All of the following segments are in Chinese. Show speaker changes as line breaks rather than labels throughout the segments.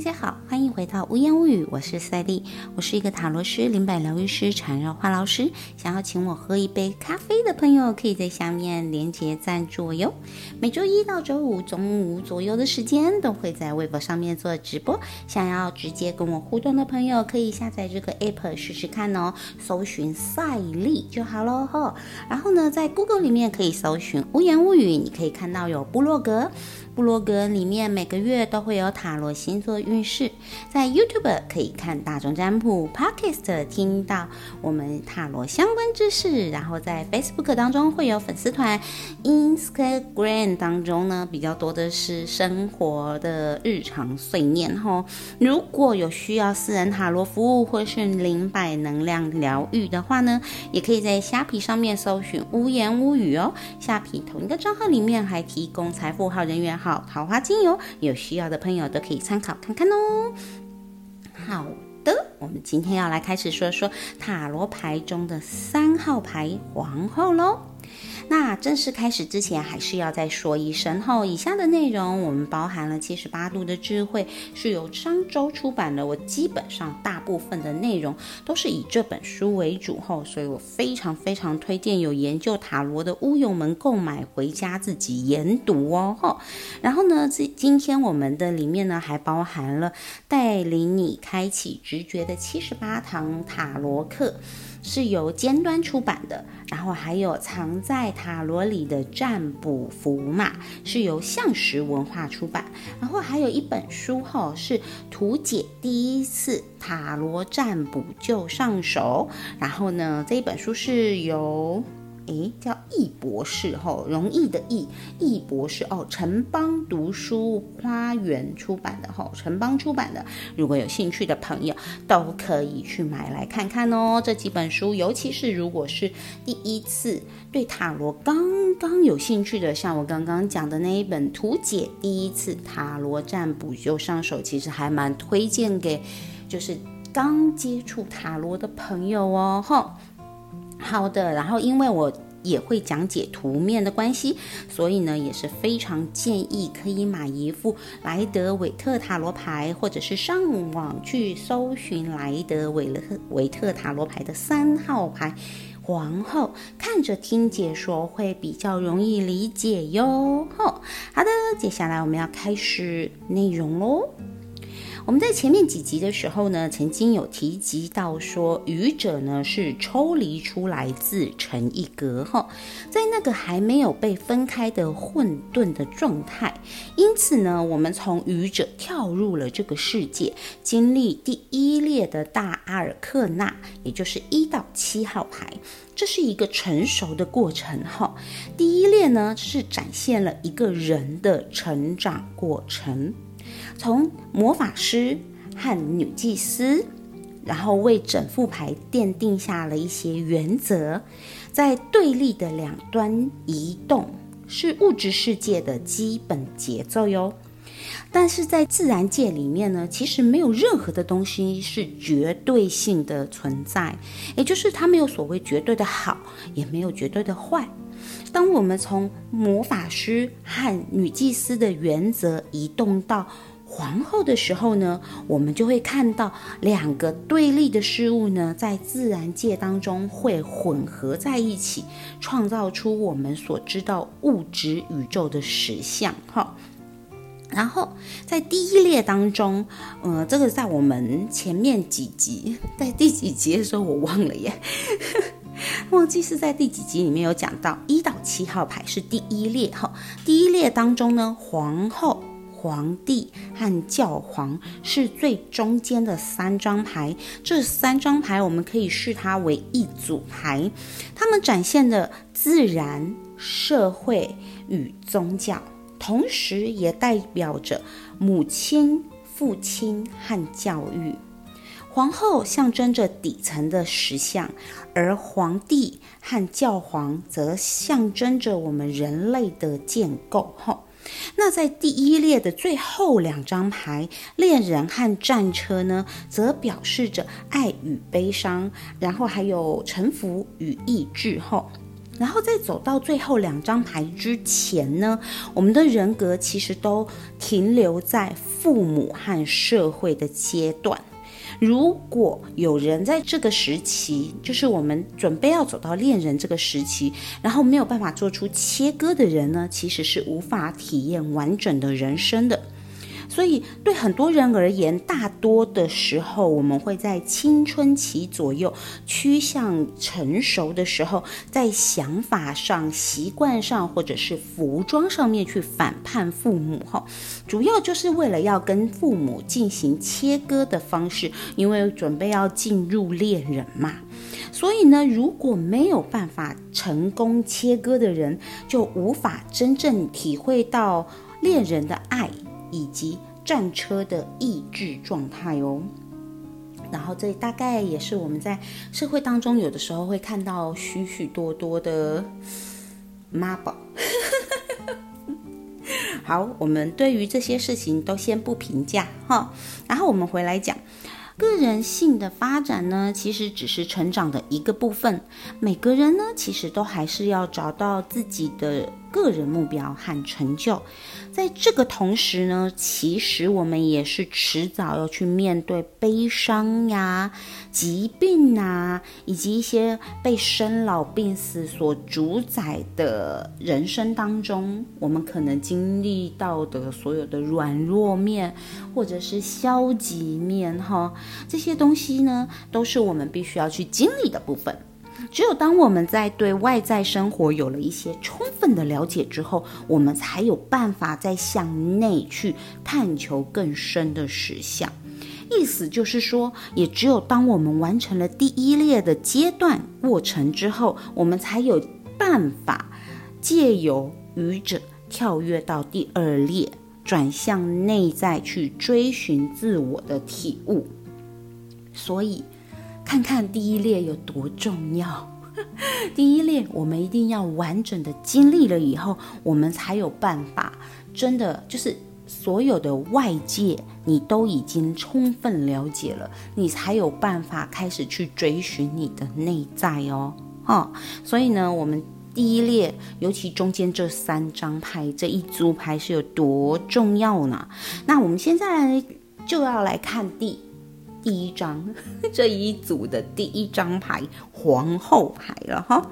家好，欢迎回到无言无语，我是赛丽，我是一个塔罗师、灵摆疗愈师、缠绕画老师。想要请我喝一杯咖啡的朋友，可以在下面连接赞助我哟。每周一到周五中午左右的时间，都会在微博上面做直播。想要直接跟我互动的朋友，可以下载这个 app 试试看哦，搜寻赛丽就好喽哈。然后呢，在 Google 里面可以搜寻无言无语，你可以看到有部落格。部落格里面每个月都会有塔罗星座运势，在 YouTube 可以看大众占卜，Podcast 听到我们塔罗相关知识，然后在 Facebook 当中会有粉丝团，Instagram 当中呢比较多的是生活的日常碎念哈。如果有需要私人塔罗服务或是灵摆能量疗愈的话呢，也可以在虾皮上面搜寻无言无语哦。虾皮同一个账号里面还提供财富号人缘号。桃花精油，有需要的朋友都可以参考看看哦。好的，我们今天要来开始说说塔罗牌中的三号牌皇后喽。那正式开始之前，还是要再说一声后，以下的内容我们包含了七十八度的智慧，是由商周出版的。我基本上大部分的内容都是以这本书为主后，所以我非常非常推荐有研究塔罗的乌友们购买回家自己研读哦。吼，然后呢，这今天我们的里面呢还包含了带领你开启直觉的七十八堂塔罗课。是由尖端出版的，然后还有藏在塔罗里的占卜符码，是由象石文化出版，然后还有一本书哈，是图解第一次塔罗占卜就上手，然后呢，这一本书是由。诶，叫易博士吼，容易的易，易博士哦，城邦读书花园出版的吼，城邦出版的，如果有兴趣的朋友都可以去买来看看哦。这几本书，尤其是如果是第一次对塔罗刚刚有兴趣的，像我刚刚讲的那一本图解第一次塔罗占卜就上手，其实还蛮推荐给就是刚接触塔罗的朋友哦，吼。好的，然后因为我也会讲解图面的关系，所以呢也是非常建议可以买一副莱德韦特塔罗牌，或者是上网去搜寻莱德韦特韦特塔罗牌的三号牌皇后，看着听解说会比较容易理解哟。好，好的，接下来我们要开始内容喽。我们在前面几集的时候呢，曾经有提及到说，愚者呢是抽离出来自成一格哈，在那个还没有被分开的混沌的状态，因此呢，我们从愚者跳入了这个世界，经历第一列的大阿尔克纳，也就是一到七号牌，这是一个成熟的过程哈。第一列呢是展现了一个人的成长过程。从魔法师和女祭司，然后为整副牌奠定下了一些原则，在对立的两端移动，是物质世界的基本节奏哟。但是在自然界里面呢，其实没有任何的东西是绝对性的存在，也就是它没有所谓绝对的好，也没有绝对的坏。当我们从魔法师和女祭司的原则移动到皇后的时候呢，我们就会看到两个对立的事物呢，在自然界当中会混合在一起，创造出我们所知道物质宇宙的实相。哈，然后在第一列当中，呃，这个在我们前面几集，在第几集的时候我忘了耶，忘记是在第几集里面有讲到，一到七号牌是第一列哈，第一列当中呢，皇后。皇帝和教皇是最中间的三张牌，这三张牌我们可以视它为一组牌，它们展现的自然、社会与宗教，同时也代表着母亲、父亲和教育。皇后象征着底层的实相，而皇帝和教皇则象征着我们人类的建构。吼。那在第一列的最后两张牌，恋人和战车呢，则表示着爱与悲伤，然后还有臣服与意志。后，然后在走到最后两张牌之前呢，我们的人格其实都停留在父母和社会的阶段。如果有人在这个时期，就是我们准备要走到恋人这个时期，然后没有办法做出切割的人呢，其实是无法体验完整的人生的。所以，对很多人而言，大多的时候，我们会在青春期左右趋向成熟的时候，在想法上、习惯上，或者是服装上面去反叛父母。哈，主要就是为了要跟父母进行切割的方式，因为准备要进入恋人嘛。所以呢，如果没有办法成功切割的人，就无法真正体会到恋人的爱。以及战车的意志状态哦，然后这大概也是我们在社会当中有的时候会看到许许多多的妈宝。好，我们对于这些事情都先不评价哈，然后我们回来讲。个人性的发展呢，其实只是成长的一个部分。每个人呢，其实都还是要找到自己的个人目标和成就。在这个同时呢，其实我们也是迟早要去面对悲伤呀、疾病啊，以及一些被生老病死所主宰的人生当中，我们可能经历到的所有的软弱面，或者是消极面，哈，这些东西呢，都是我们必须要去经历的部分。只有当我们在对外在生活有了一些充分的了解之后，我们才有办法再向内去探求更深的实相。意思就是说，也只有当我们完成了第一列的阶段过程之后，我们才有办法借由愚者跳跃到第二列，转向内在去追寻自我的体悟。所以。看看第一列有多重要。第一列，我们一定要完整的经历了以后，我们才有办法，真的就是所有的外界你都已经充分了解了，你才有办法开始去追寻你的内在哦。哈，所以呢，我们第一列，尤其中间这三张牌，这一组牌是有多重要呢？那我们现在就要来看第。第一张 这一组的第一张牌皇后牌了哈，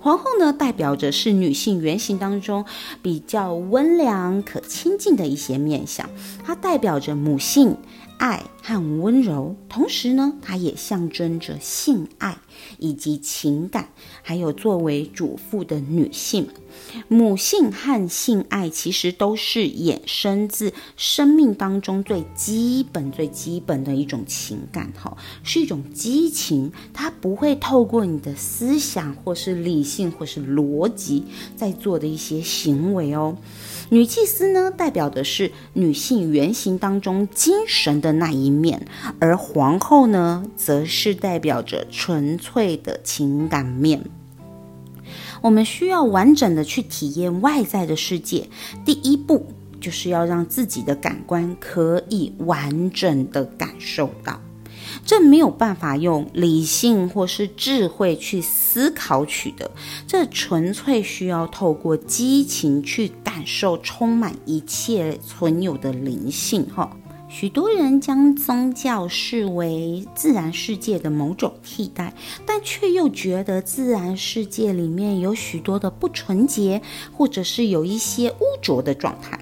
皇后呢代表着是女性原型当中比较温良可亲近的一些面相，它代表着母性。爱和温柔，同时呢，它也象征着性爱以及情感，还有作为主妇的女性，母性和性爱其实都是衍生自生命当中最基本、最基本的一种情感，哈，是一种激情，它不会透过你的思想或是理性或是逻辑在做的一些行为哦。女祭司呢，代表的是女性原型当中精神的那一面，而皇后呢，则是代表着纯粹的情感面。我们需要完整的去体验外在的世界，第一步就是要让自己的感官可以完整的感受到。这没有办法用理性或是智慧去思考取得，这纯粹需要透过激情去感受充满一切存有的灵性。哈，许多人将宗教视为自然世界的某种替代，但却又觉得自然世界里面有许多的不纯洁，或者是有一些污浊的状态。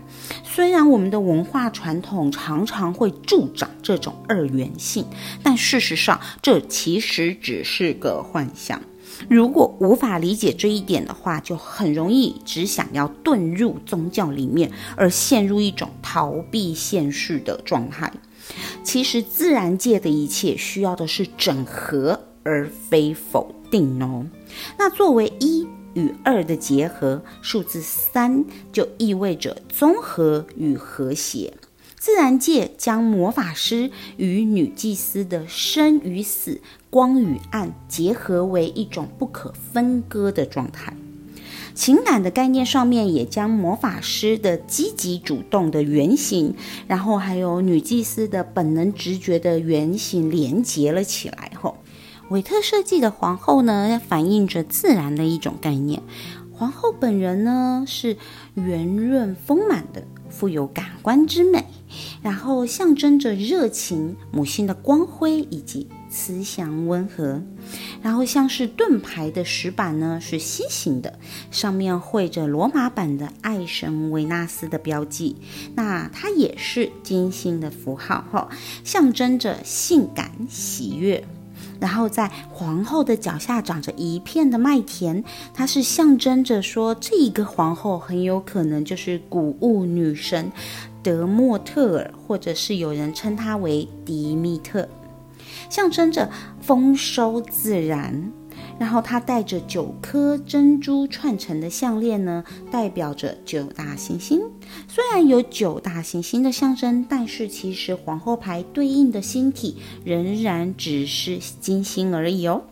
虽然我们的文化传统常常会助长这种二元性，但事实上这其实只是个幻象。如果无法理解这一点的话，就很容易只想要遁入宗教里面，而陷入一种逃避现实的状态。其实自然界的一切需要的是整合，而非否定哦。那作为一。与二的结合，数字三就意味着综合与和谐。自然界将魔法师与女祭司的生与死、光与暗结合为一种不可分割的状态。情感的概念上面也将魔法师的积极主动的原型，然后还有女祭司的本能直觉的原型连结了起来。吼。韦特设计的皇后呢，要反映着自然的一种概念。皇后本人呢，是圆润丰满的，富有感官之美，然后象征着热情、母性的光辉以及慈祥温和。然后像是盾牌的石板呢，是楔形的，上面绘着罗马版的爱神维纳斯的标记。那它也是金星的符号，哈，象征着性感喜悦。然后在皇后的脚下长着一片的麦田，它是象征着说，这一个皇后很有可能就是谷物女神德莫特尔，或者是有人称她为迪密特。象征着丰收自然，然后它带着九颗珍珠串成的项链呢，代表着九大行星。虽然有九大行星的象征，但是其实皇后牌对应的星体仍然只是金星而已哦。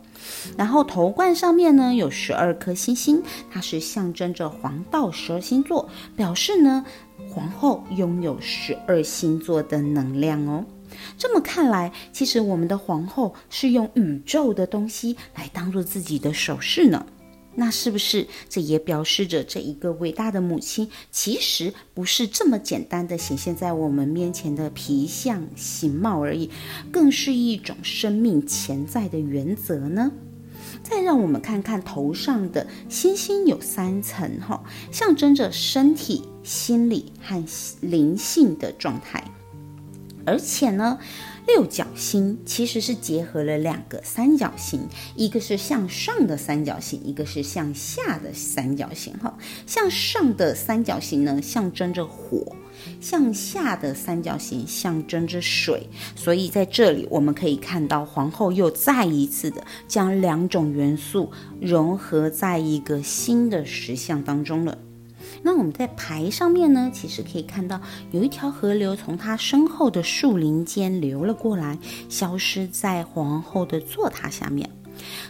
然后头冠上面呢有十二颗星星，它是象征着黄道十二星座，表示呢皇后拥有十二星座的能量哦。这么看来，其实我们的皇后是用宇宙的东西来当做自己的首饰呢。那是不是这也表示着这一个伟大的母亲，其实不是这么简单的显现在我们面前的皮相形貌而已，更是一种生命潜在的原则呢？再让我们看看头上的星星有三层哈，象征着身体、心理和灵性的状态。而且呢，六角星其实是结合了两个三角形，一个是向上的三角形，一个是向下的三角形。哈，向上的三角形呢，象征着火；向下的三角形象征着水。所以在这里，我们可以看到皇后又再一次的将两种元素融合在一个新的石像当中了。那我们在牌上面呢，其实可以看到有一条河流从它身后的树林间流了过来，消失在皇后的座塔下面。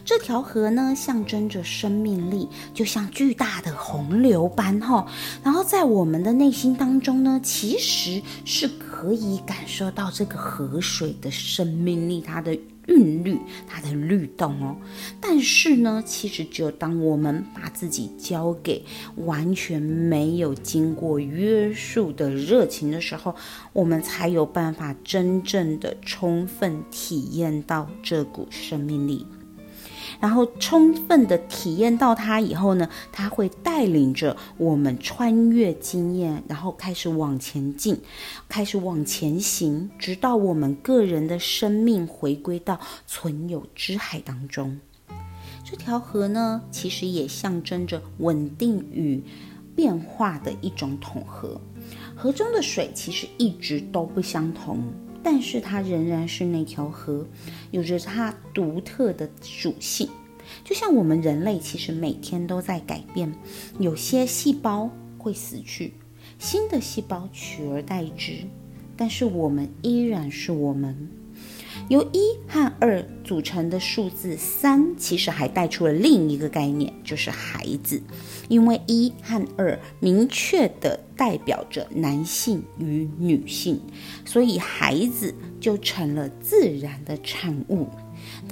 这条河呢，象征着生命力，就像巨大的洪流般哈。然后在我们的内心当中呢，其实是可以感受到这个河水的生命力，它的。韵律，它的律动哦。但是呢，其实只有当我们把自己交给完全没有经过约束的热情的时候，我们才有办法真正的充分体验到这股生命力。然后充分的体验到它以后呢，它会带领着我们穿越经验，然后开始往前进，开始往前行，直到我们个人的生命回归到存有之海当中。这条河呢，其实也象征着稳定与变化的一种统合。河中的水其实一直都不相同。但是它仍然是那条河，有着它独特的属性。就像我们人类，其实每天都在改变，有些细胞会死去，新的细胞取而代之，但是我们依然是我们。由一和二组成的数字三，其实还带出了另一个概念，就是孩子。因为一和二明确的代表着男性与女性，所以孩子就成了自然的产物。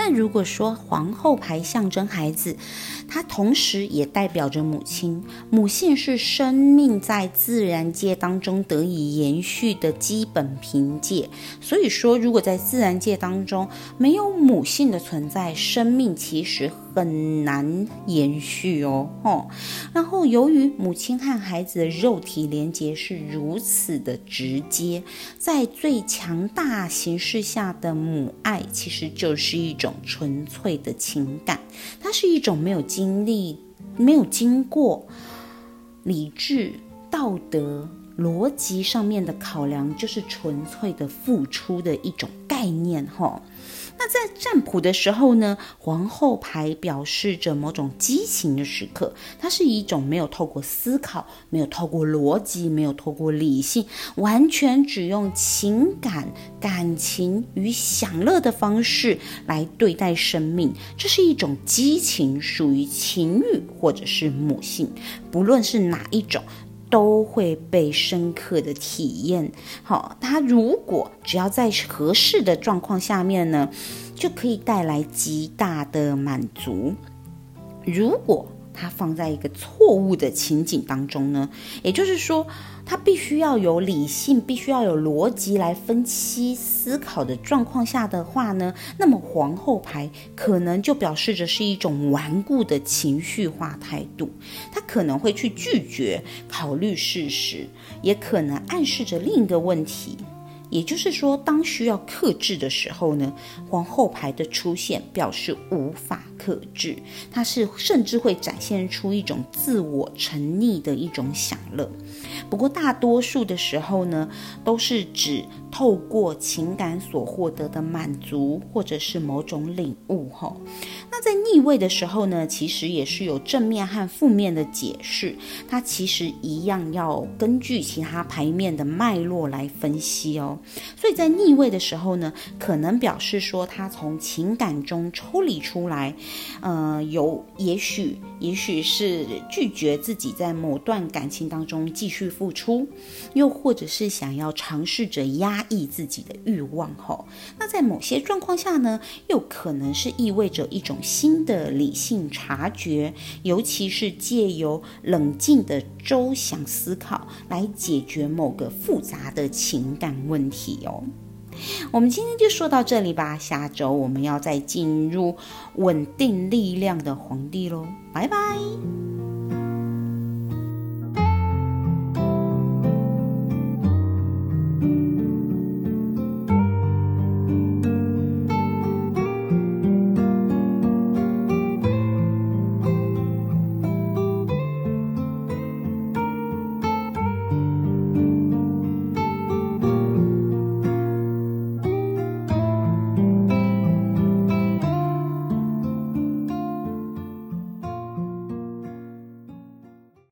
但如果说皇后牌象征孩子，它同时也代表着母亲。母性是生命在自然界当中得以延续的基本凭借。所以说，如果在自然界当中没有母性的存在，生命其实很难延续哦。哦，然后由于母亲和孩子的肉体连接是如此的直接，在最强大形式下的母爱，其实就是一种。纯粹的情感，它是一种没有经历、没有经过理智、道德、逻辑上面的考量，就是纯粹的付出的一种概念，哈。那在占卜的时候呢，皇后牌表示着某种激情的时刻，它是一种没有透过思考、没有透过逻辑、没有透过理性，完全只用情感、感情与享乐的方式来对待生命。这是一种激情，属于情欲或者是母性，不论是哪一种。都会被深刻的体验。好，它如果只要在合适的状况下面呢，就可以带来极大的满足。如果它放在一个错误的情景当中呢，也就是说，他必须要有理性，必须要有逻辑来分析思考的状况下的话呢，那么皇后牌可能就表示着是一种顽固的情绪化态度，他可能会去拒绝考虑事实，也可能暗示着另一个问题。也就是说，当需要克制的时候呢，皇后牌的出现表示无法克制，它是甚至会展现出一种自我沉溺的一种享乐。不过大多数的时候呢，都是指透过情感所获得的满足，或者是某种领悟。哈，那在逆位的时候呢，其实也是有正面和负面的解释，它其实一样要根据其他牌面的脉络来分析哦。所以在逆位的时候呢，可能表示说他从情感中抽离出来，呃，有也许也许是拒绝自己在某段感情当中继续付出，又或者是想要尝试着压抑自己的欲望。吼，那在某些状况下呢，又可能是意味着一种新的理性察觉，尤其是借由冷静的周详思考来解决某个复杂的情感问。题哦，我们今天就说到这里吧。下周我们要再进入稳定力量的皇帝喽，拜拜。